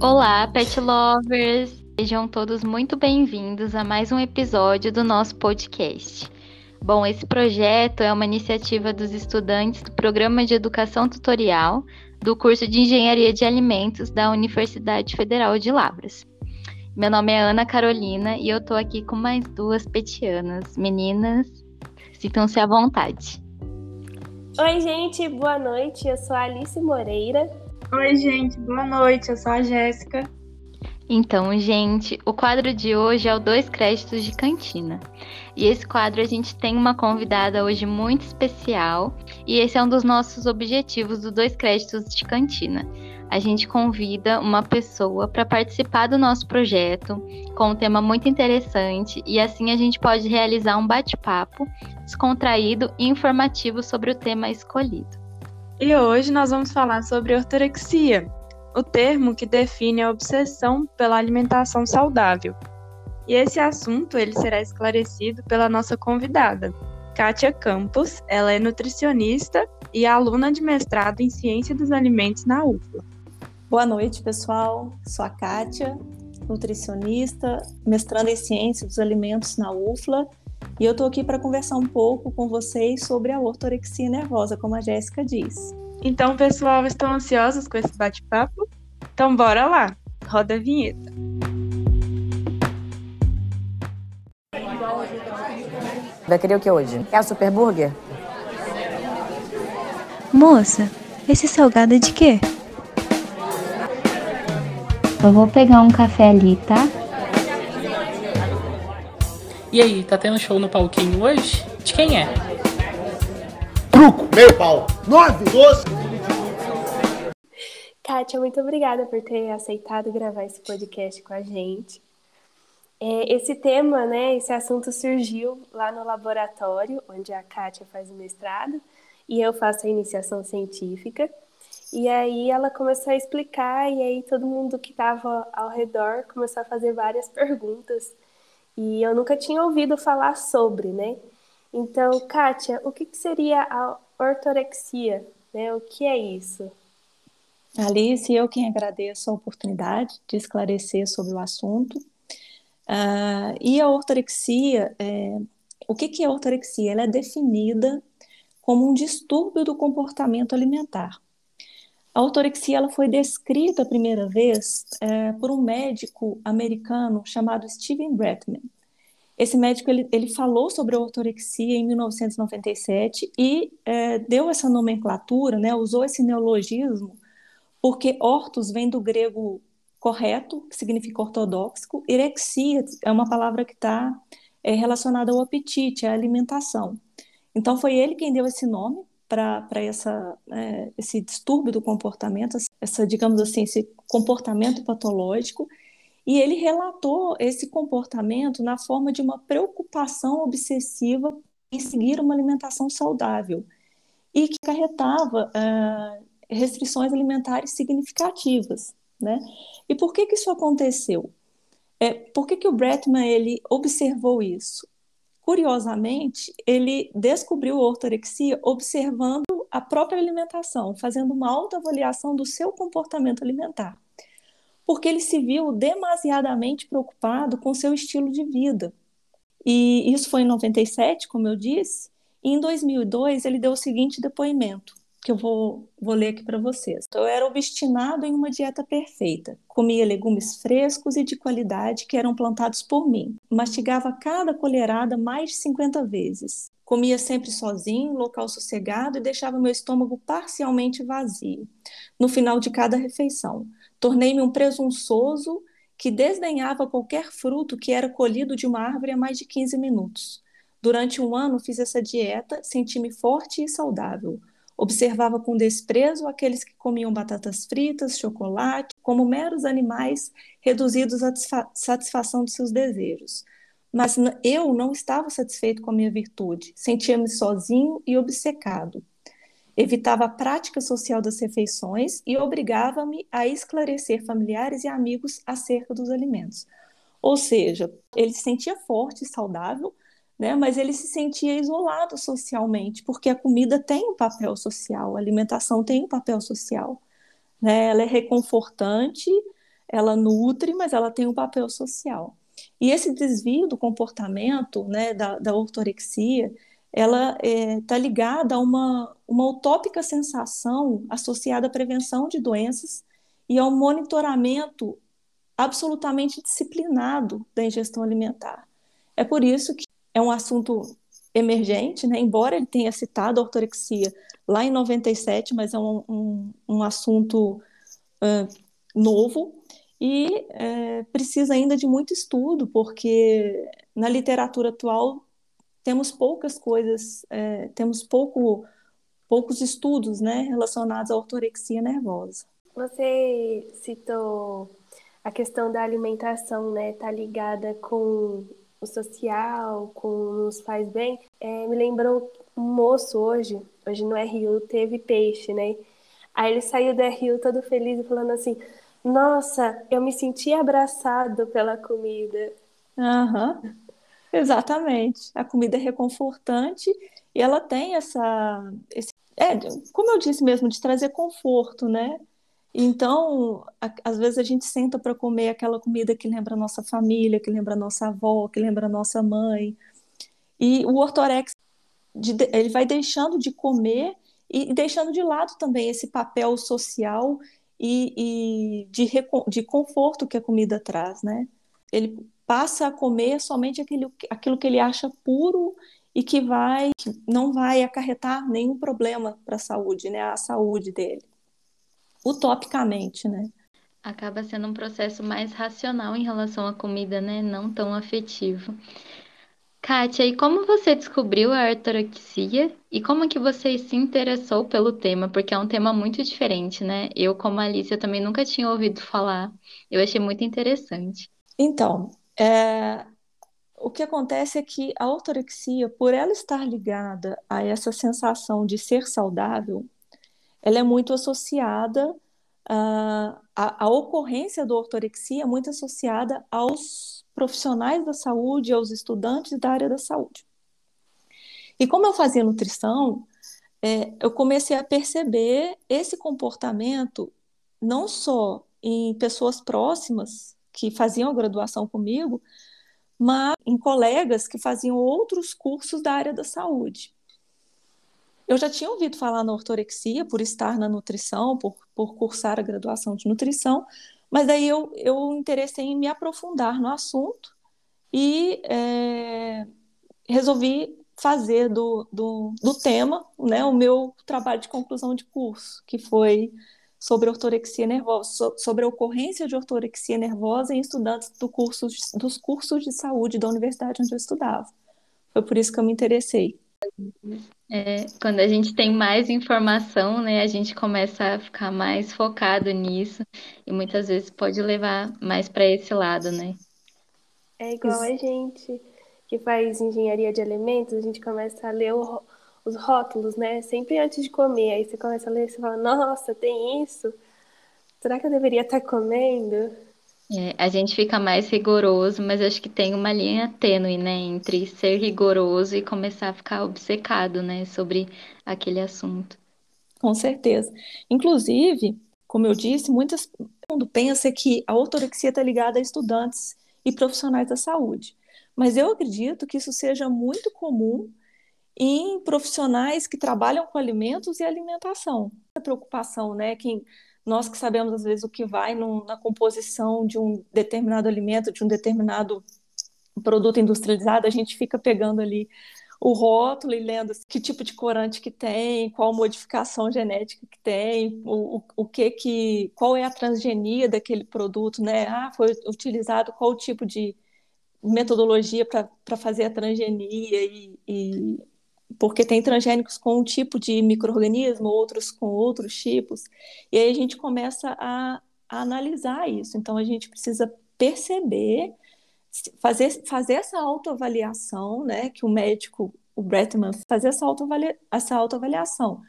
Olá, pet lovers! Sejam todos muito bem-vindos a mais um episódio do nosso podcast. Bom, esse projeto é uma iniciativa dos estudantes do Programa de Educação Tutorial do curso de Engenharia de Alimentos da Universidade Federal de Lavras. Meu nome é Ana Carolina e eu tô aqui com mais duas petianas. Meninas, sintam-se à vontade. Oi, gente, boa noite. Eu sou a Alice Moreira Oi, gente, boa noite. Eu sou a Jéssica. Então, gente, o quadro de hoje é o Dois Créditos de Cantina. E esse quadro a gente tem uma convidada hoje muito especial, e esse é um dos nossos objetivos do Dois Créditos de Cantina. A gente convida uma pessoa para participar do nosso projeto com um tema muito interessante, e assim a gente pode realizar um bate-papo descontraído e informativo sobre o tema escolhido. E hoje nós vamos falar sobre ortorexia, o termo que define a obsessão pela alimentação saudável. E esse assunto ele será esclarecido pela nossa convidada, Kátia Campos. Ela é nutricionista e aluna de mestrado em Ciência dos Alimentos na UFLA. Boa noite, pessoal. Sou a Kátia, nutricionista, mestrando em Ciência dos Alimentos na UFLA e eu tô aqui para conversar um pouco com vocês sobre a ortorexia nervosa, como a Jéssica disse. Então, pessoal, estão ansiosos com esse bate-papo? Então, bora lá. Roda a vinheta. Vai querer o que hoje? É o Super Burger? Moça, esse salgado é de quê? Eu vou pegar um café ali, tá? E aí, tá tendo show no palquinho hoje? De quem é? Truco, meio pau. Nove, doze. Kátia, muito obrigada por ter aceitado gravar esse podcast com a gente. É, esse tema, né, esse assunto surgiu lá no laboratório, onde a Kátia faz o mestrado e eu faço a iniciação científica. E aí ela começou a explicar, e aí todo mundo que estava ao redor começou a fazer várias perguntas e eu nunca tinha ouvido falar sobre, né? Então, Kátia, o que, que seria a ortorexia? Né? O que é isso? Alice, eu quem agradeço a oportunidade de esclarecer sobre o assunto. Uh, e a ortorexia, é, o que, que é ortorexia? Ela é definida como um distúrbio do comportamento alimentar. A ortorexia ela foi descrita a primeira vez é, por um médico americano chamado Steven Bretman. Esse médico ele, ele falou sobre a ortorexia em 1997 e é, deu essa nomenclatura, né, usou esse neologismo, porque ortos vem do grego correto, que significa ortodoxo, erexia é uma palavra que está é, relacionada ao apetite, à alimentação. Então foi ele quem deu esse nome para é, esse distúrbio do comportamento, essa, digamos assim, esse comportamento patológico, e ele relatou esse comportamento na forma de uma preocupação obsessiva em seguir uma alimentação saudável e que acarretava uh, restrições alimentares significativas, né? E por que que isso aconteceu? É, por que que o Bretman ele observou isso? Curiosamente, ele descobriu ortorexia observando a própria alimentação, fazendo uma autoavaliação do seu comportamento alimentar. Porque ele se viu demasiadamente preocupado com seu estilo de vida. E isso foi em 97, como eu disse, e em 2002 ele deu o seguinte depoimento: que eu vou, vou ler aqui para vocês. Então, eu era obstinado em uma dieta perfeita. Comia legumes frescos e de qualidade que eram plantados por mim. Mastigava cada colherada mais de 50 vezes. Comia sempre sozinho, local sossegado e deixava meu estômago parcialmente vazio. No final de cada refeição, tornei-me um presunçoso que desdenhava qualquer fruto que era colhido de uma árvore a mais de 15 minutos. Durante um ano fiz essa dieta, senti-me forte e saudável. Observava com desprezo aqueles que comiam batatas fritas, chocolate, como meros animais reduzidos à satisfação de seus desejos. Mas eu não estava satisfeito com a minha virtude, sentia-me sozinho e obcecado. Evitava a prática social das refeições e obrigava-me a esclarecer familiares e amigos acerca dos alimentos. Ou seja, ele se sentia forte e saudável, né? Mas ele se sentia isolado socialmente, porque a comida tem um papel social, a alimentação tem um papel social, né? Ela é reconfortante, ela nutre, mas ela tem um papel social. E esse desvio do comportamento, né, da, da ortorexia, ela está é, tá ligada a uma, uma utópica sensação associada à prevenção de doenças e ao monitoramento absolutamente disciplinado da ingestão alimentar. É por isso que é um assunto emergente, né? embora ele tenha citado a ortorexia lá em 97, mas é um, um, um assunto uh, novo e é, precisa ainda de muito estudo, porque na literatura atual temos poucas coisas, é, temos pouco, poucos estudos né, relacionados à ortorexia nervosa. Você citou a questão da alimentação, né? Tá ligada com o social, com nos faz bem. É, me lembrou um moço hoje, hoje no RU teve peixe, né? Aí ele saiu do RU todo feliz falando assim: Nossa, eu me senti abraçado pela comida. Aham. Uhum. Exatamente. A comida é reconfortante e ela tem essa. Esse, é, como eu disse mesmo, de trazer conforto, né? Então, a, às vezes a gente senta para comer aquela comida que lembra a nossa família, que lembra a nossa avó, que lembra a nossa mãe. E o ortorex, de, ele vai deixando de comer e, e deixando de lado também esse papel social e, e de, de conforto que a comida traz, né? Ele passa a comer somente aquele, aquilo que ele acha puro e que vai que não vai acarretar nenhum problema para a saúde, né? A saúde dele. Utopicamente, né? Acaba sendo um processo mais racional em relação à comida, né? Não tão afetivo. Kátia, e como você descobriu a ortorexia e como que você se interessou pelo tema? Porque é um tema muito diferente, né? Eu, como Alice, eu também nunca tinha ouvido falar. Eu achei muito interessante. Então, é, o que acontece é que a ortorexia, por ela estar ligada a essa sensação de ser saudável, ela é muito associada uh, a, a, ocorrência da ortorexia é muito associada aos profissionais da saúde, aos estudantes da área da saúde. E como eu fazia nutrição, é, eu comecei a perceber esse comportamento não só em pessoas próximas que faziam graduação comigo, mas em colegas que faziam outros cursos da área da saúde. Eu já tinha ouvido falar na ortorexia por estar na nutrição, por, por cursar a graduação de nutrição, mas daí eu, eu interessei em me aprofundar no assunto e é, resolvi fazer do, do, do tema né, o meu trabalho de conclusão de curso, que foi sobre ortorexia nervosa, sobre a ocorrência de ortorexia nervosa em estudantes do curso, dos cursos de saúde da universidade onde eu estudava. Foi por isso que eu me interessei. É, quando a gente tem mais informação, né, a gente começa a ficar mais focado nisso e muitas vezes pode levar mais para esse lado, né? É igual a gente que faz engenharia de alimentos, a gente começa a ler o, os rótulos, né? Sempre antes de comer. Aí você começa a ler e você fala, nossa, tem isso? Será que eu deveria estar comendo? É, a gente fica mais rigoroso, mas acho que tem uma linha tênue, né, entre ser rigoroso e começar a ficar obcecado, né, sobre aquele assunto. Com certeza. Inclusive, como eu disse, muitas mundo pensa que a ortorexia está ligada a estudantes e profissionais da saúde. Mas eu acredito que isso seja muito comum em profissionais que trabalham com alimentos e alimentação. A preocupação, né? Quem, nós que sabemos às vezes o que vai no, na composição de um determinado alimento, de um determinado produto industrializado, a gente fica pegando ali o rótulo e lendo que tipo de corante que tem, qual modificação genética que tem, o, o, o que que, qual é a transgenia daquele produto, né? Ah, foi utilizado qual tipo de metodologia para fazer a transgenia e, e porque tem transgênicos com um tipo de microorganismo, outros com outros tipos, e aí a gente começa a, a analisar isso. Então a gente precisa perceber, fazer, fazer essa autoavaliação, né, que o médico, o Bretman, fazer essa, autoavalia, essa autoavaliação.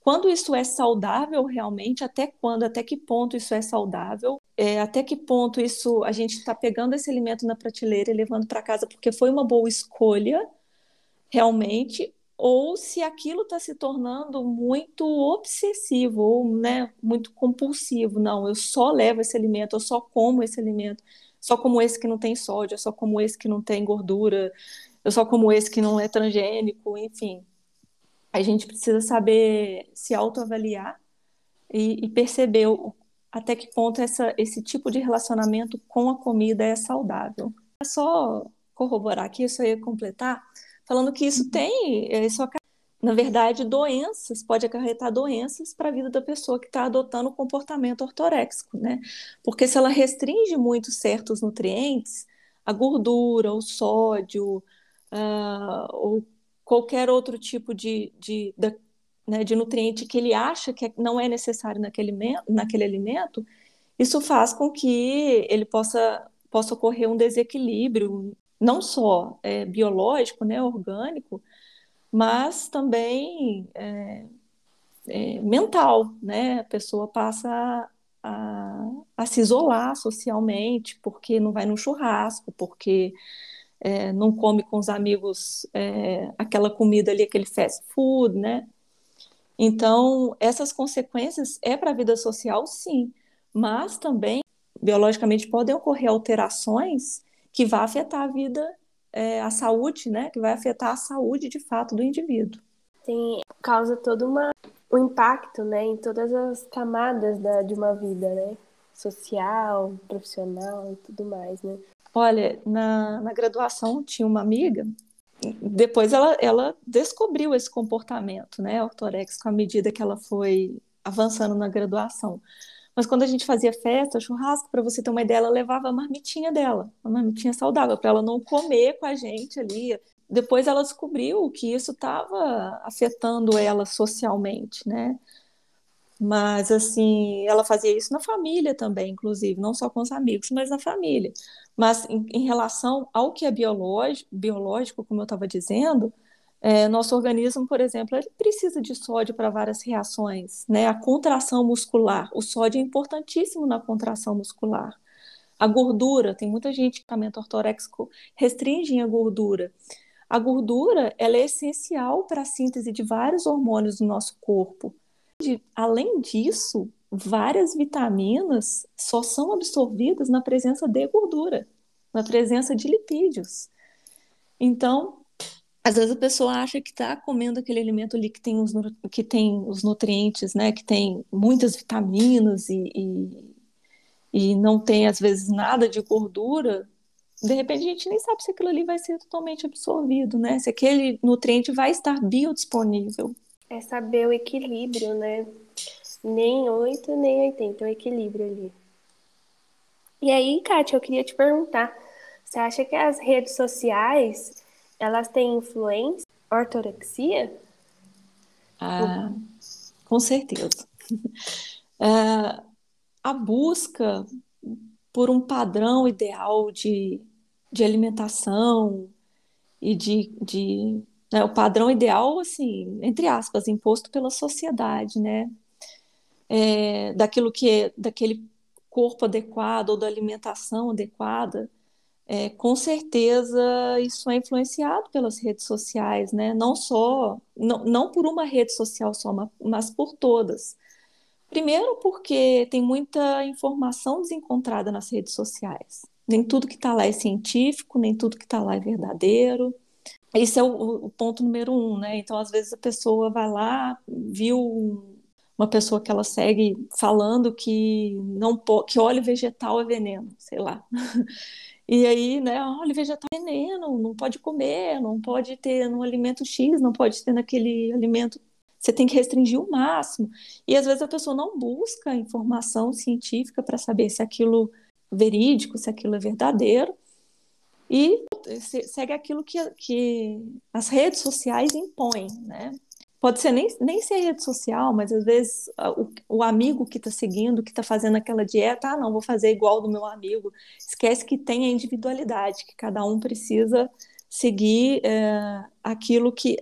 Quando isso é saudável realmente, até quando, até que ponto isso é saudável, é, até que ponto isso a gente está pegando esse alimento na prateleira e levando para casa porque foi uma boa escolha, realmente, ou se aquilo está se tornando muito obsessivo ou né, muito compulsivo. Não, eu só levo esse alimento, eu só como esse alimento, só como esse que não tem sódio, só como esse que não tem gordura, eu só como esse que não é transgênico, enfim. A gente precisa saber se autoavaliar e, e perceber o, até que ponto essa, esse tipo de relacionamento com a comida é saudável. É só corroborar aqui, isso aí completar falando que isso tem, é, isso na verdade, doenças, pode acarretar doenças para a vida da pessoa que está adotando o comportamento ortoréxico, né? Porque se ela restringe muito certos nutrientes, a gordura, o sódio, uh, ou qualquer outro tipo de, de, né, de nutriente que ele acha que não é necessário naquele, naquele alimento, isso faz com que ele possa, possa ocorrer um desequilíbrio não só é, biológico, né, orgânico, mas também é, é, mental, né? A pessoa passa a, a, se isolar socialmente porque não vai num churrasco, porque é, não come com os amigos é, aquela comida ali, aquele fast food, né? Então, essas consequências é para a vida social, sim, mas também biologicamente podem ocorrer alterações que vai afetar a vida, é, a saúde, né? Que vai afetar a saúde de fato do indivíduo. Tem causa todo uma, um impacto, né, em todas as camadas da, de uma vida, né? Social, profissional e tudo mais, né? Olha, na, na graduação tinha uma amiga depois ela, ela descobriu esse comportamento, né, ortoréxico, à medida que ela foi avançando na graduação. Mas quando a gente fazia festa, churrasco, para você ter uma ideia, ela levava a marmitinha dela, uma marmitinha saudável, para ela não comer com a gente ali. Depois ela descobriu que isso estava afetando ela socialmente, né? Mas, assim, ela fazia isso na família também, inclusive, não só com os amigos, mas na família. Mas, em, em relação ao que é biológico, biológico como eu estava dizendo, é, nosso organismo, por exemplo, ele precisa de sódio para várias reações, né? A contração muscular, o sódio é importantíssimo na contração muscular. A gordura, tem muita gente que tratamento ortoréxico restringe a gordura. A gordura, ela é essencial para a síntese de vários hormônios do nosso corpo. De, além disso, várias vitaminas só são absorvidas na presença de gordura, na presença de lipídios. Então, às vezes a pessoa acha que está comendo aquele alimento ali que tem os, que tem os nutrientes, né? Que tem muitas vitaminas e, e, e não tem, às vezes, nada de gordura. De repente a gente nem sabe se aquilo ali vai ser totalmente absorvido, né? Se aquele nutriente vai estar biodisponível. É saber o equilíbrio, né? Nem 8, nem 80, o equilíbrio ali. E aí, Kátia, eu queria te perguntar, você acha que as redes sociais elas têm influência ortorexia? Ah, com certeza. É, a busca por um padrão ideal de, de alimentação e de, de né, o padrão ideal, assim, entre aspas, imposto pela sociedade, né? É, daquilo que é, daquele corpo adequado ou da alimentação adequada, é, com certeza isso é influenciado pelas redes sociais, né? Não só, não, não por uma rede social só, mas por todas. Primeiro porque tem muita informação desencontrada nas redes sociais. Nem tudo que está lá é científico, nem tudo que está lá é verdadeiro. Esse é o, o, ponto número um, né? Então, às vezes a pessoa vai lá, viu uma pessoa que ela segue falando que não que óleo vegetal é veneno, sei lá. E aí, né, olha, vegetal é veneno, não pode comer, não pode ter no alimento X, não pode ter naquele alimento. Você tem que restringir o máximo. E às vezes a pessoa não busca informação científica para saber se aquilo é verídico, se aquilo é verdadeiro. E segue aquilo que, que as redes sociais impõem, né? Pode ser nem, nem ser rede social, mas às vezes o, o amigo que está seguindo, que está fazendo aquela dieta, ah, não, vou fazer igual do meu amigo. Esquece que tem a individualidade, que cada um precisa seguir é, aquilo que.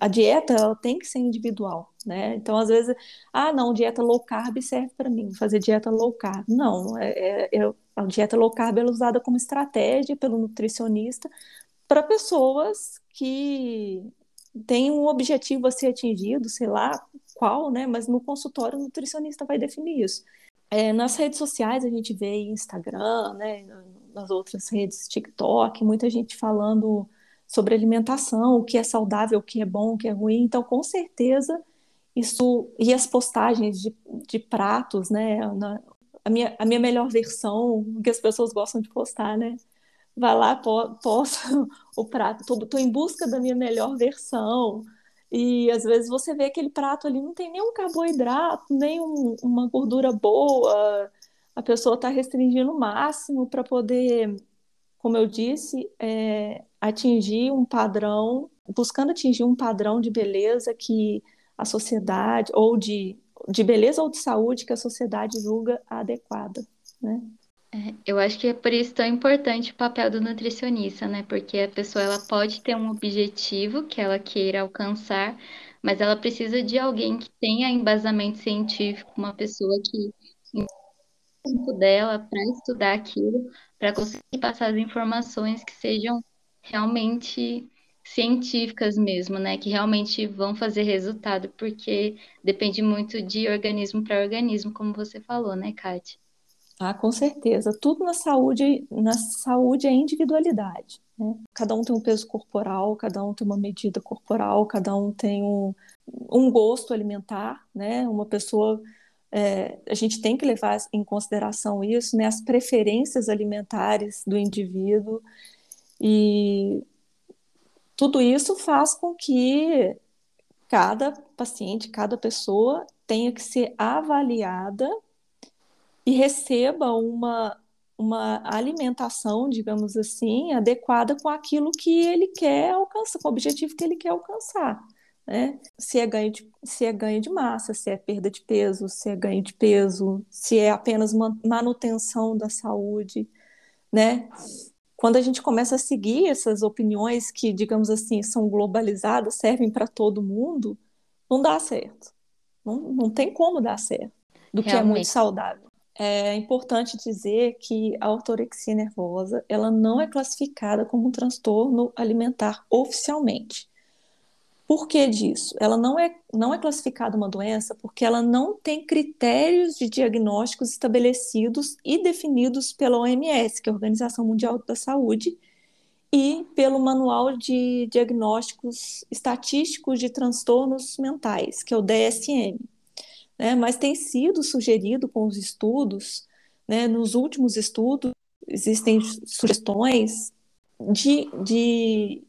A dieta ela tem que ser individual, né? Então, às vezes, ah, não, dieta low carb serve para mim, fazer dieta low carb. Não, é, é, é, a dieta low carb é usada como estratégia pelo nutricionista para pessoas que tem um objetivo a ser atingido, sei lá qual, né? Mas no consultório o nutricionista vai definir isso. É, nas redes sociais a gente vê Instagram, né? Nas outras redes, TikTok, muita gente falando sobre alimentação, o que é saudável, o que é bom, o que é ruim. Então, com certeza, isso e as postagens de, de pratos, né? Na, a, minha, a minha melhor versão, que as pessoas gostam de postar, né? Vai lá, posta o prato, tô, tô em busca da minha melhor versão. E às vezes você vê aquele prato ali, não tem nenhum carboidrato, nem um, uma gordura boa, a pessoa está restringindo o máximo para poder, como eu disse, é, atingir um padrão, buscando atingir um padrão de beleza que a sociedade, ou de, de beleza ou de saúde que a sociedade julga adequada, né? Eu acho que é por isso tão importante o papel do nutricionista, né? Porque a pessoa ela pode ter um objetivo que ela queira alcançar, mas ela precisa de alguém que tenha embasamento científico, uma pessoa que tempo dela para estudar aquilo, para conseguir passar as informações que sejam realmente científicas mesmo, né? Que realmente vão fazer resultado, porque depende muito de organismo para organismo, como você falou, né, Kátia? Ah, com certeza. Tudo na saúde, na saúde é individualidade. Né? Cada um tem um peso corporal, cada um tem uma medida corporal, cada um tem um, um gosto alimentar, né? Uma pessoa é, a gente tem que levar em consideração isso, né? As preferências alimentares do indivíduo e tudo isso faz com que cada paciente, cada pessoa tenha que ser avaliada e receba uma, uma alimentação, digamos assim, adequada com aquilo que ele quer alcançar, com o objetivo que ele quer alcançar. Né? Se é ganho de, se é ganho de massa, se é perda de peso, se é ganho de peso, se é apenas manutenção da saúde, né? Quando a gente começa a seguir essas opiniões que, digamos assim, são globalizadas, servem para todo mundo, não dá certo. Não, não tem como dar certo do Realmente. que é muito saudável. É importante dizer que a ortorexia nervosa ela não é classificada como um transtorno alimentar oficialmente. Por que disso? Ela não é, não é classificada uma doença porque ela não tem critérios de diagnósticos estabelecidos e definidos pela OMS, que é a Organização Mundial da Saúde, e pelo Manual de Diagnósticos Estatísticos de Transtornos Mentais, que é o DSM né? mas tem sido sugerido com os estudos, né? nos últimos estudos, existem sugestões de, de,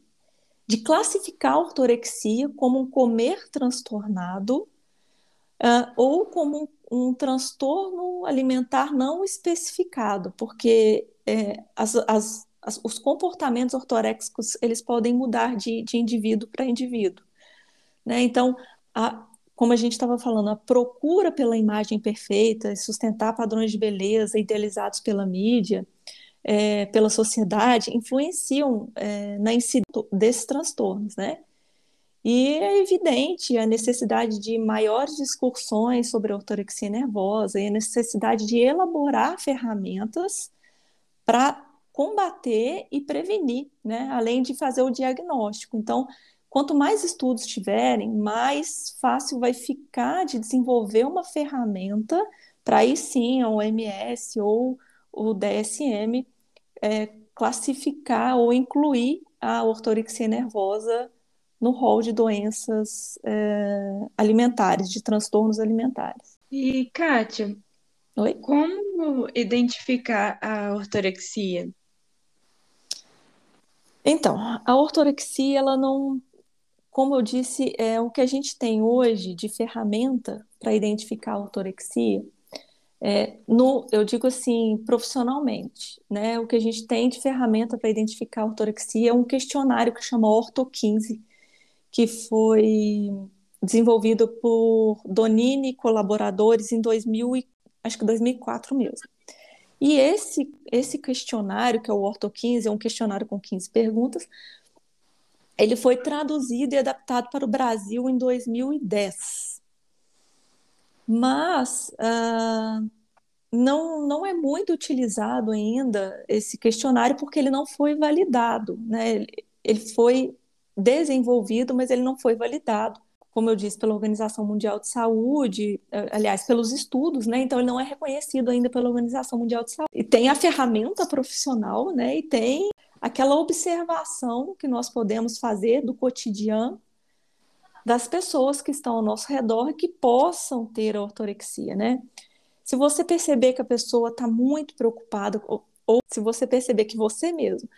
de classificar a ortorexia como um comer transtornado uh, ou como um, um, transtorno alimentar não especificado, porque é, as, as, as, os comportamentos ortorexicos eles podem mudar de, de indivíduo para indivíduo. Né? Então, a, como a gente estava falando, a procura pela imagem perfeita, sustentar padrões de beleza idealizados pela mídia, é, pela sociedade, influenciam é, na incidência desses transtornos, né? E é evidente a necessidade de maiores discussões sobre a ortorexia nervosa e a necessidade de elaborar ferramentas para combater e prevenir, né? Além de fazer o diagnóstico. Então, Quanto mais estudos tiverem, mais fácil vai ficar de desenvolver uma ferramenta para aí sim a OMS ou o DSM é, classificar ou incluir a ortorexia nervosa no rol de doenças é, alimentares, de transtornos alimentares. E, Kátia, Oi? como identificar a ortorexia? Então, a ortorexia ela não como eu disse, é, o que a gente tem hoje de ferramenta para identificar a ortorexia, é, no, eu digo assim, profissionalmente, né? O que a gente tem de ferramenta para identificar a ortorexia é um questionário que chama Orto15, que foi desenvolvido por Donini e colaboradores em 2000 e, acho que 2004 mesmo. E esse, esse questionário, que é o Orto15, é um questionário com 15 perguntas, ele foi traduzido e adaptado para o Brasil em 2010. Mas uh, não, não é muito utilizado ainda esse questionário porque ele não foi validado. Né? Ele, foi desenvolvido, mas ele não foi validado, como eu disse, pela Organização Mundial de Saúde, aliás, pelos estudos, né? Então ele não é reconhecido ainda pela Organização Mundial de Saúde. E tem a ferramenta profissional, né? E tem aquela observação que nós podemos fazer do cotidiano das pessoas que estão ao nosso redor e que possam ter a ortorexia, né? Se você perceber que a pessoa está muito preocupada, ou, ou, se você perceber que você mesmo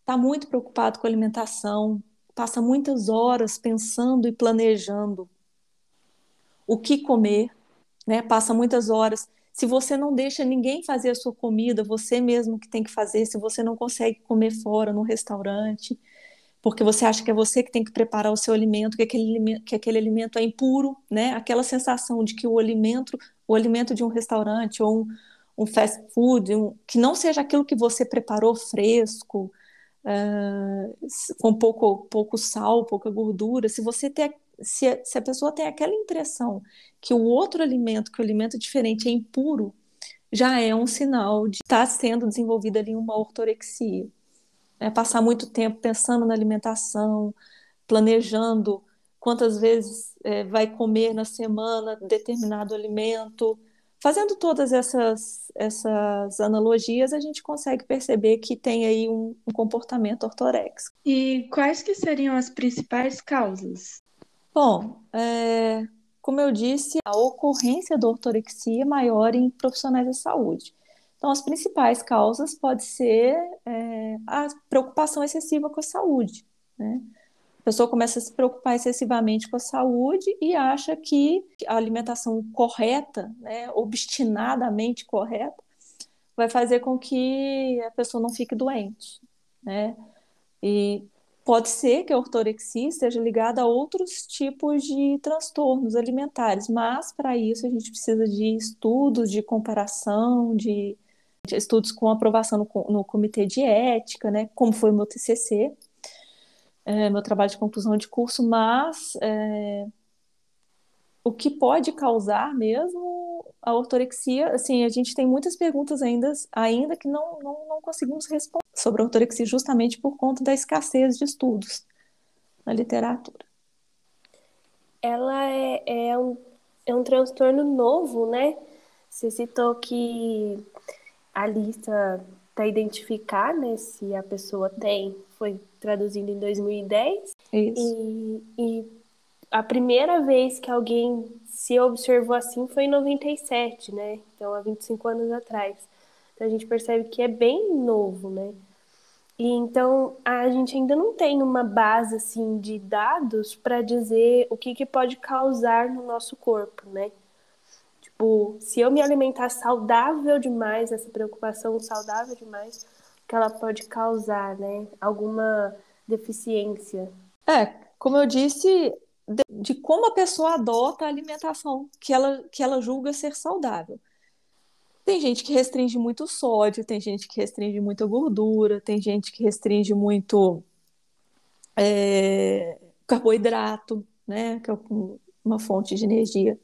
está muito preocupado com a alimentação, passa muitas horas pensando e planejando o que comer, né? Passa muitas horas se você não deixa ninguém fazer a sua comida, você mesmo que tem que fazer, se você não consegue comer fora no restaurante, porque você acha que é você que tem que preparar o seu alimento, que aquele que aquele alimento é impuro, né? Aquela sensação de que o alimento, o alimento de um restaurante ou um, um fast food, um, que não seja aquilo que você preparou fresco, uh, com pouco, pouco sal, pouca gordura, se você tem se a, se a pessoa tem aquela impressão que o outro alimento, que o alimento diferente é impuro, já é um sinal de estar tá sendo desenvolvida ali uma ortorexia. É passar muito tempo pensando na alimentação, planejando quantas vezes é, vai comer na semana determinado alimento. Fazendo todas essas, essas analogias, a gente consegue perceber que tem aí um, um comportamento ortoréxico. E quais que seriam as principais causas? Bom, é, como eu disse, a ocorrência da ortorexia é maior em profissionais da saúde. Então, as principais causas pode ser é, a preocupação excessiva com a saúde. Né? A pessoa começa a se preocupar excessivamente com a saúde e acha que a alimentação correta, né, obstinadamente correta, vai fazer com que a pessoa não fique doente. Né? E Pode ser que a ortorexia esteja ligada a outros tipos de transtornos alimentares, mas para isso a gente precisa de estudos de comparação, de, de estudos com aprovação no, no, comitê de ética, né, como foi o meu TCC, é, meu trabalho de conclusão de curso, mas é, o que pode causar mesmo a ortorexia, assim, a gente tem muitas perguntas ainda, ainda que não, não, não conseguimos responder sobre a ortorexia justamente por conta da escassez de estudos na literatura. Ela é, é, um, é um transtorno novo, né? Você citou que a lista para identificar né, se a pessoa tem foi traduzindo em 2010. Isso. E, e a primeira vez que alguém se observou assim foi em 97, né? Então, há 25 anos atrás. Então, a gente percebe que é bem novo, né? E então a gente ainda não tem uma base assim de dados para dizer o que, que pode causar no nosso corpo, né? Tipo, se eu me alimentar saudável demais, essa preocupação saudável demais, que ela pode causar, né? Alguma deficiência. É, como eu disse, de, de, como a pessoa adota a alimentação que ela, que ela julga ser saudável. Tem gente que restringe muito sódio, tem gente que restringe muita gordura, tem gente que restringe muito é, carboidrato, né, que é uma fonte de energia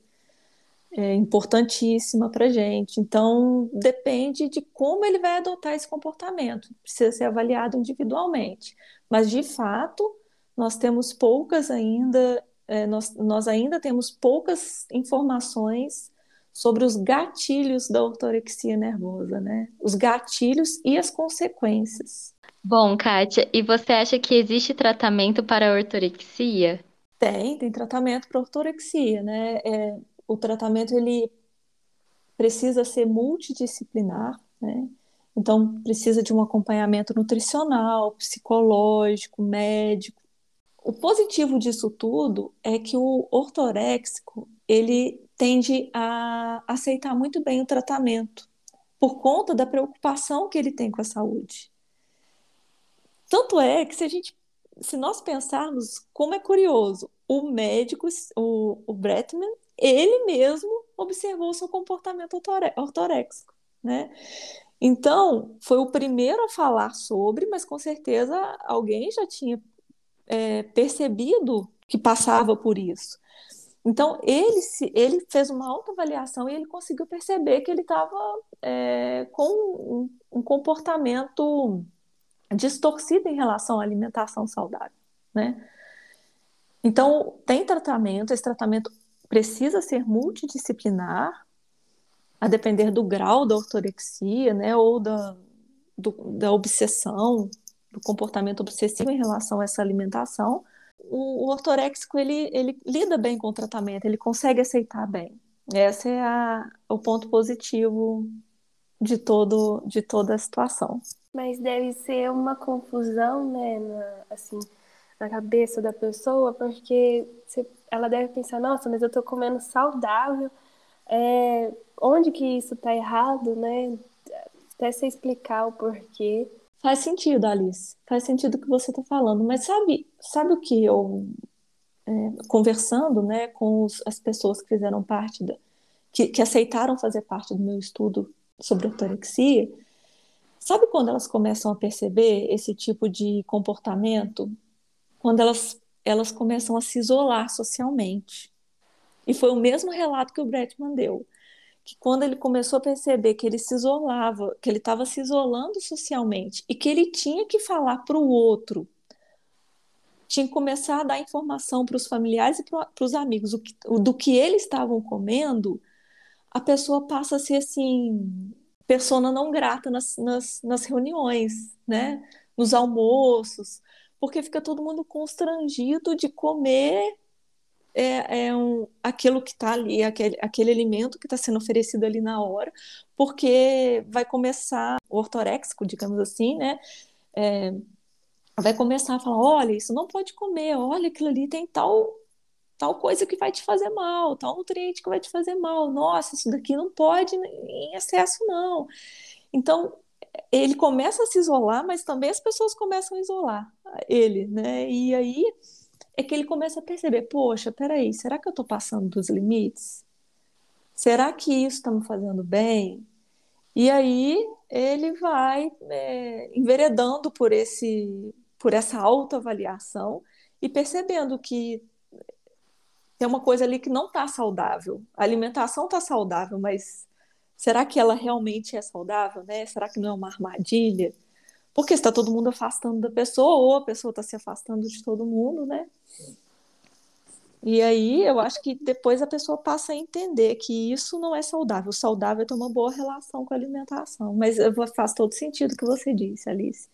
é, importantíssima para gente. Então, depende de como ele vai adotar esse comportamento, precisa ser avaliado individualmente. Mas, de fato, nós temos poucas ainda é, nós, nós ainda temos poucas informações sobre os gatilhos da ortorexia nervosa, né? Os gatilhos e as consequências. Bom, Kátia, e você acha que existe tratamento para a ortorexia? Tem, tem tratamento para ortorexia, né? É, o tratamento ele precisa ser multidisciplinar, né? Então precisa de um acompanhamento nutricional, psicológico, médico, o positivo disso tudo é que o ortoréxico ele tende a aceitar muito bem o tratamento por conta da preocupação que ele tem com a saúde. Tanto é que se a gente, se nós pensarmos como é curioso, o médico, o, o Bretman, ele mesmo observou seu comportamento ortoréxico, né? Então, foi o primeiro a falar sobre, mas com certeza alguém já tinha é, percebido que passava por isso. Então, ele, se, ele fez uma autoavaliação e ele conseguiu perceber que ele estava é, com um, um, comportamento distorcido em relação à alimentação saudável. Né? Então, tem tratamento, esse tratamento precisa ser multidisciplinar, a depender do grau da ortorexia, né, ou da, do, da obsessão, do comportamento obsessivo em relação a essa alimentação. O, o ele, ele lida bem com o tratamento, ele consegue aceitar bem. Esse é a, o ponto positivo de, todo, de toda a situação. Mas deve ser uma confusão, né, na, assim, na cabeça da pessoa, porque você, ela deve pensar, nossa, mas eu tô comendo saudável, é, onde que isso está errado, né? Até você explicar o porquê. Faz sentido, Alice. Faz sentido o que você está falando. Mas sabe, sabe o que eu é, conversando, né, com os, as pessoas que fizeram parte da, que, que aceitaram fazer parte do meu estudo sobre ortorexia, sabe quando elas começam a perceber esse tipo de comportamento? Quando elas elas começam a se isolar socialmente. E foi o mesmo relato que o Bretman deu, que quando ele começou a perceber que ele se isolava, que ele estava se isolando socialmente e que ele tinha que falar para o outro, tinha que começar a dar informação para os familiares e para os amigos o que, do que eles estavam comendo, a pessoa passa a ser assim, persona não grata nas, nas, nas reuniões, né? nos almoços, porque fica todo mundo constrangido de comer é, é um, aquilo que está ali, aquele, aquele alimento que está sendo oferecido ali na hora, porque vai começar o ortoréxico, digamos assim, né? É, vai começar a falar: olha, isso não pode comer, olha, aquilo ali tem tal tal coisa que vai te fazer mal, tal nutriente que vai te fazer mal. Nossa, isso daqui não pode em excesso, não. Então, ele começa a se isolar, mas também as pessoas começam a isolar ele, né? E aí é que ele começa a perceber, poxa, peraí, será que eu estou passando dos limites? Será que isso está me fazendo bem? E aí ele vai é, enveredando por esse, por essa autoavaliação e percebendo que tem uma coisa ali que não está saudável. A alimentação está saudável, mas será que ela realmente é saudável, né? Será que não é uma armadilha? Porque está todo mundo afastando da pessoa, ou a pessoa está se afastando de todo mundo, né? E aí eu acho que depois a pessoa passa a entender que isso não é saudável. O saudável é ter uma boa relação com a alimentação. Mas faz todo sentido o que você disse, Alice.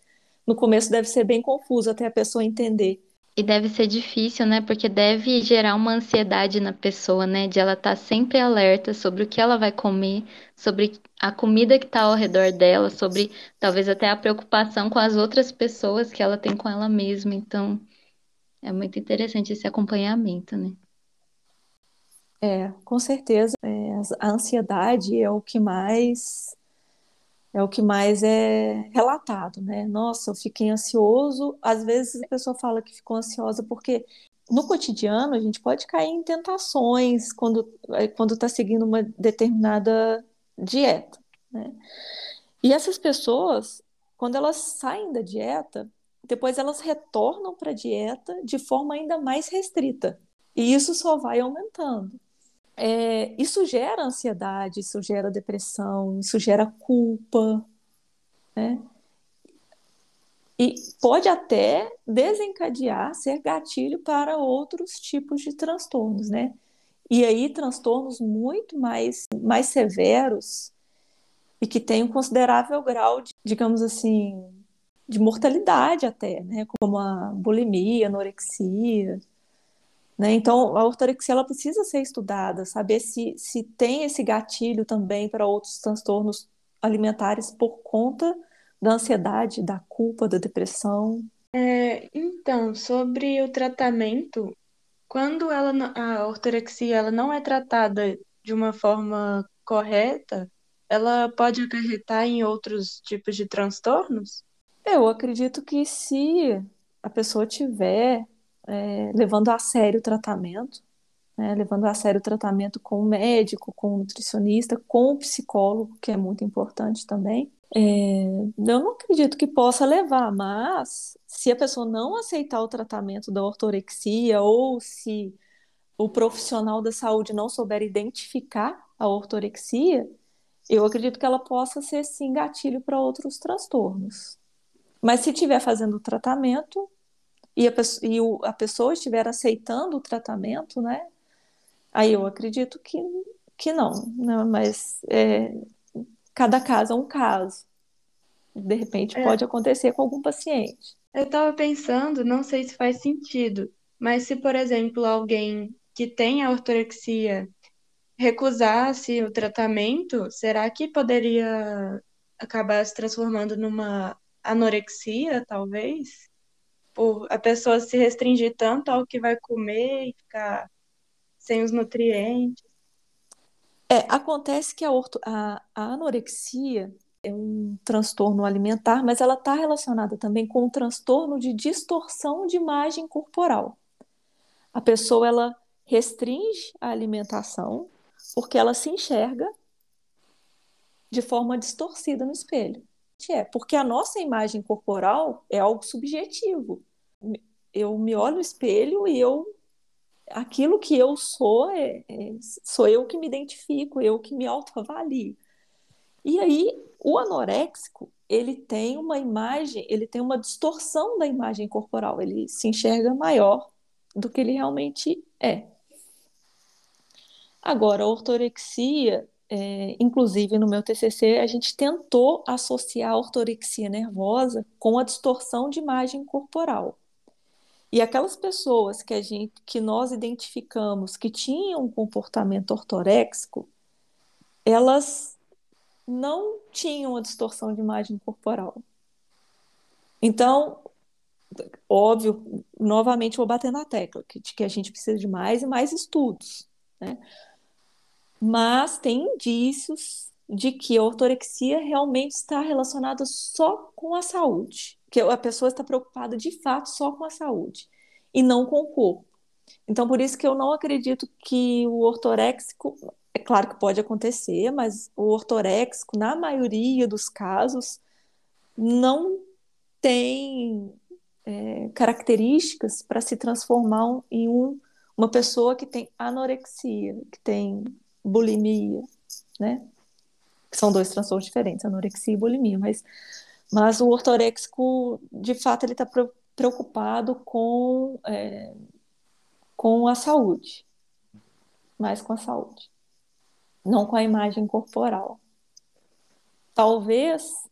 No começo deve ser bem confuso até a pessoa entender e deve ser difícil, né? Porque deve gerar uma ansiedade na pessoa, né? De ela estar tá sempre alerta sobre o que ela vai comer, sobre a comida que está ao redor dela, sobre talvez até a preocupação com as outras pessoas que ela tem com ela mesma. Então, é muito interessante esse acompanhamento, né? É, com certeza. É, a ansiedade é o que mais é o que mais é relatado, né? Nossa, eu fiquei ansioso. Às vezes a pessoa fala que ficou ansiosa porque no cotidiano a gente pode cair em tentações quando é, quando está seguindo uma determinada dieta, né? E essas pessoas, quando elas saem da dieta, depois elas retornam para a dieta de forma ainda mais restrita. E isso só vai aumentando é, isso gera ansiedade, isso gera depressão, isso gera culpa, né? E pode até desencadear, ser gatilho para outros tipos de transtornos, né? E aí, transtornos muito mais, mais severos e que têm um considerável grau, de, digamos assim, de mortalidade até, né? Como a bulimia, anorexia, né? Então, a ortorexia ela precisa ser estudada, saber se, se tem esse gatilho também para outros transtornos alimentares por conta da ansiedade, da culpa, da depressão. É, então, sobre o tratamento, quando ela, a ortorexia ela não é tratada de uma forma correta, ela pode acarretar em outros tipos de transtornos? Eu acredito que se a pessoa tiver é, levando a sério o tratamento, né, levando a sério o tratamento com o médico, com o nutricionista, com o psicólogo, que é muito importante também. É, eu não acredito que possa levar, mas se a pessoa não aceitar o tratamento da ortorexia ou se o profissional da saúde não souber identificar a ortorexia, eu acredito que ela possa ser sim gatilho para outros transtornos. Mas se estiver fazendo o tratamento, e a, pessoa, e o, a pessoa estiver aceitando o tratamento, né? Aí eu acredito que, que não, né? mas é, cada caso é um caso. De repente é. pode acontecer com algum paciente. Eu estava pensando, não sei se faz sentido, mas se, por exemplo, alguém que tem a ortorexia recusasse o tratamento, será que poderia acabar se transformando numa anorexia, talvez? Por a pessoa se restringir tanto ao que vai comer e ficar sem os nutrientes. É, acontece que a, orto, a, a anorexia é um transtorno alimentar, mas ela está relacionada também com um transtorno de distorção de imagem corporal. A pessoa ela restringe a alimentação porque ela se enxerga de forma distorcida no espelho. É, porque a nossa imagem corporal é algo subjetivo. Eu me olho no espelho e eu aquilo que eu sou é, é, sou eu que me identifico, eu que me autoavalio. E aí o anoréxico ele tem uma imagem, ele tem uma distorção da imagem corporal, ele se enxerga maior do que ele realmente é. Agora, a ortorexia, é, inclusive no meu TCC, a gente tentou associar a ortorexia nervosa com a distorção de imagem corporal. E aquelas pessoas que a gente, que nós identificamos que tinham um comportamento ortoréxico, elas não tinham a distorção de imagem corporal. Então, óbvio, novamente vou bater na tecla de que a gente precisa de mais e mais estudos, né? Mas tem indícios de que a ortorexia realmente está relacionada só com a saúde, que a pessoa está preocupada de fato só com a saúde e não com o corpo. Então, por isso que eu não acredito que o ortoréxico, é claro que pode acontecer, mas o ortoréxico, na maioria dos casos, não tem é, características para se transformar em um, uma pessoa que tem anorexia, que tem bulimia, né? São dois transtornos diferentes, anorexia e bulimia, mas, mas o ortoréxico, de fato, ele está preocupado com, é, com a saúde, mais com a saúde, não com a imagem corporal. Talvez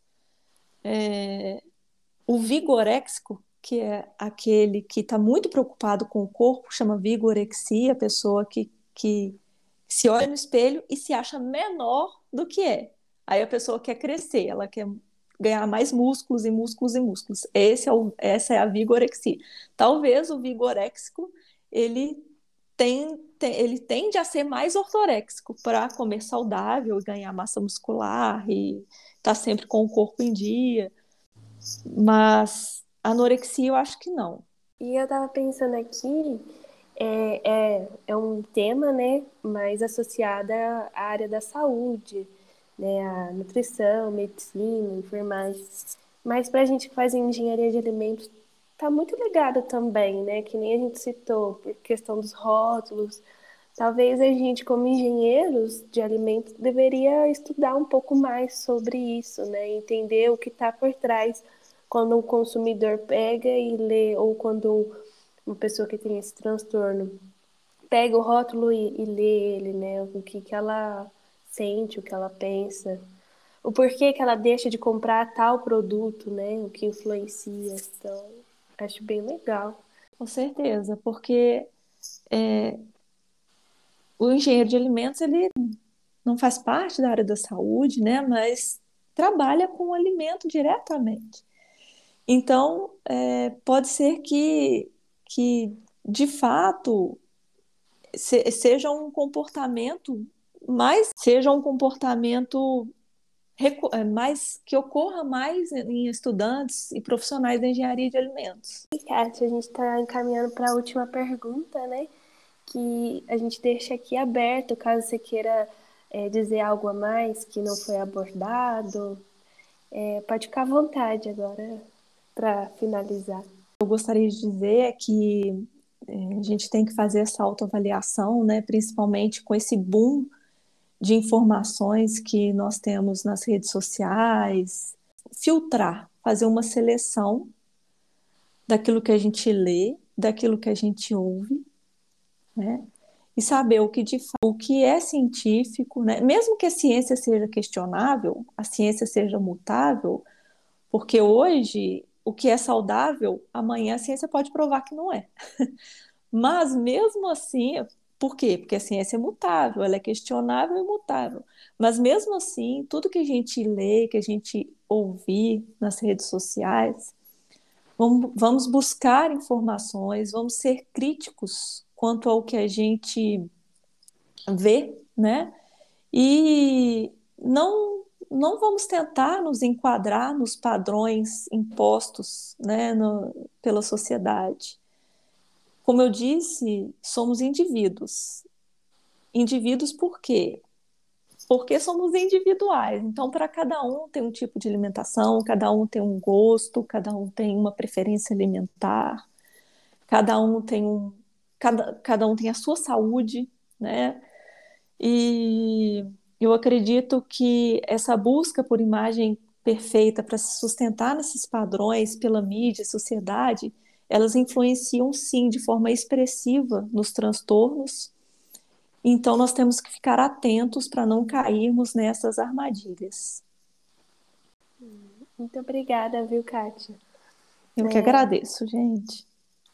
é, o vigoréxico, que é aquele que está muito preocupado com o corpo, chama vigorexia, a pessoa que, que se olha no espelho e se acha menor do que é. Aí a pessoa quer crescer, ela quer ganhar mais músculos e músculos e músculos. Esse é o, essa é a vigorexia. Talvez o vigoréxico ele tem, tem, ele tende a ser mais ortoréxico para comer saudável e ganhar massa muscular e estar tá sempre com o corpo em dia. Mas anorexia eu acho que não. E eu estava pensando aqui é, é, é um tema, né, mais associado à área da saúde, né, a nutrição, medicina, enfermagem. Mas para a gente que faz engenharia de alimentos, tá muito ligado também, né, que nem a gente citou, por questão dos rótulos. Talvez a gente, como engenheiros de alimentos, deveria estudar um pouco mais sobre isso, né, entender o que está por trás quando um consumidor pega e lê, ou quando uma pessoa que tem esse transtorno pega o rótulo e, e lê ele, né? O que, que ela sente, o que ela pensa, o porquê que ela deixa de comprar tal produto, né? O que influencia. Então, acho bem legal. Com certeza, porque é, o engenheiro de alimentos ele não faz parte da área da saúde, né? Mas trabalha com o alimento diretamente. Então, é, pode ser que que de fato se, seja um comportamento mais seja um comportamento é, mais que ocorra mais em estudantes e profissionais da engenharia de alimentos. E Kátia, a gente está encaminhando para a última pergunta, né? Que a gente deixa aqui aberto, caso você queira é, dizer algo a mais que não foi abordado. É, pode ficar à vontade agora para finalizar eu gostaria de dizer é que é, a gente tem que fazer essa autoavaliação, né, principalmente com esse boom de informações que nós temos nas redes sociais, filtrar, fazer uma seleção daquilo que a gente lê, daquilo que a gente ouve, né? E saber o que de o que é científico, né? Mesmo que a ciência seja questionável, a ciência seja mutável, porque hoje o que é saudável, amanhã a ciência pode provar que não é. Mas mesmo assim, por quê? Porque a ciência é mutável, ela é questionável e mutável. Mas mesmo assim, tudo que a gente lê, que a gente ouvir nas redes sociais, vamos buscar informações, vamos ser críticos quanto ao que a gente vê, né? E não não vamos tentar nos enquadrar nos padrões impostos, né, no, pela sociedade. Como eu disse, somos indivíduos. Indivíduos por quê? Porque somos individuais. Então, para cada um tem um tipo de alimentação, cada um tem um gosto, cada um tem uma preferência alimentar, cada um tem um, cada, cada um tem a sua saúde, né? E eu acredito que essa busca por imagem perfeita para se sustentar nesses padrões pela mídia, sociedade, elas influenciam sim de forma expressiva nos transtornos. Então nós temos que ficar atentos para não cairmos nessas armadilhas. Muito obrigada, viu, Kátia? Eu é... que agradeço, gente.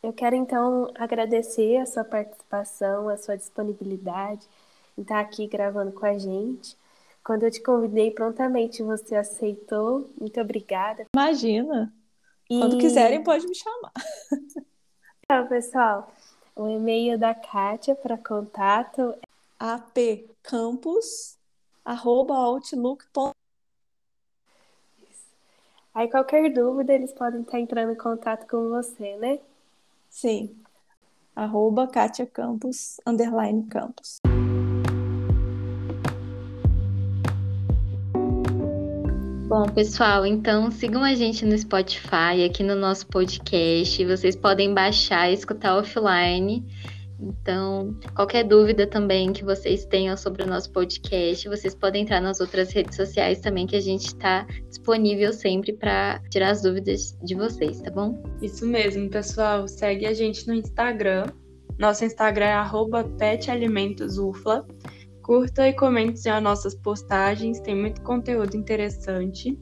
Eu quero então agradecer a sua participação, a sua disponibilidade estar aqui gravando com a gente. Quando eu te convidei, prontamente você aceitou. Muito obrigada. Imagina. E... Quando quiserem, pode me chamar. Então, pessoal, o e-mail da Kátia para contato é apcampus.outlook.com Aí qualquer dúvida, eles podem estar entrando em contato com você, né? Sim. Arroba Kátia Campos, underline Campos. Bom, pessoal, então sigam a gente no Spotify, aqui no nosso podcast. Vocês podem baixar e escutar offline. Então, qualquer dúvida também que vocês tenham sobre o nosso podcast, vocês podem entrar nas outras redes sociais também, que a gente está disponível sempre para tirar as dúvidas de vocês, tá bom? Isso mesmo, pessoal. Segue a gente no Instagram. Nosso Instagram é petalimentosufla. Curta e comente as nossas postagens, tem muito conteúdo interessante.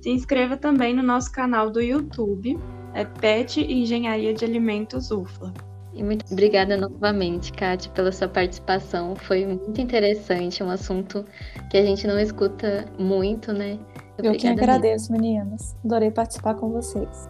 Se inscreva também no nosso canal do YouTube, é PET Engenharia de Alimentos UFLA. E muito obrigada novamente, Kátia, pela sua participação. Foi muito interessante, um assunto que a gente não escuta muito, né? Obrigada Eu que agradeço, mesmo. meninas. Adorei participar com vocês.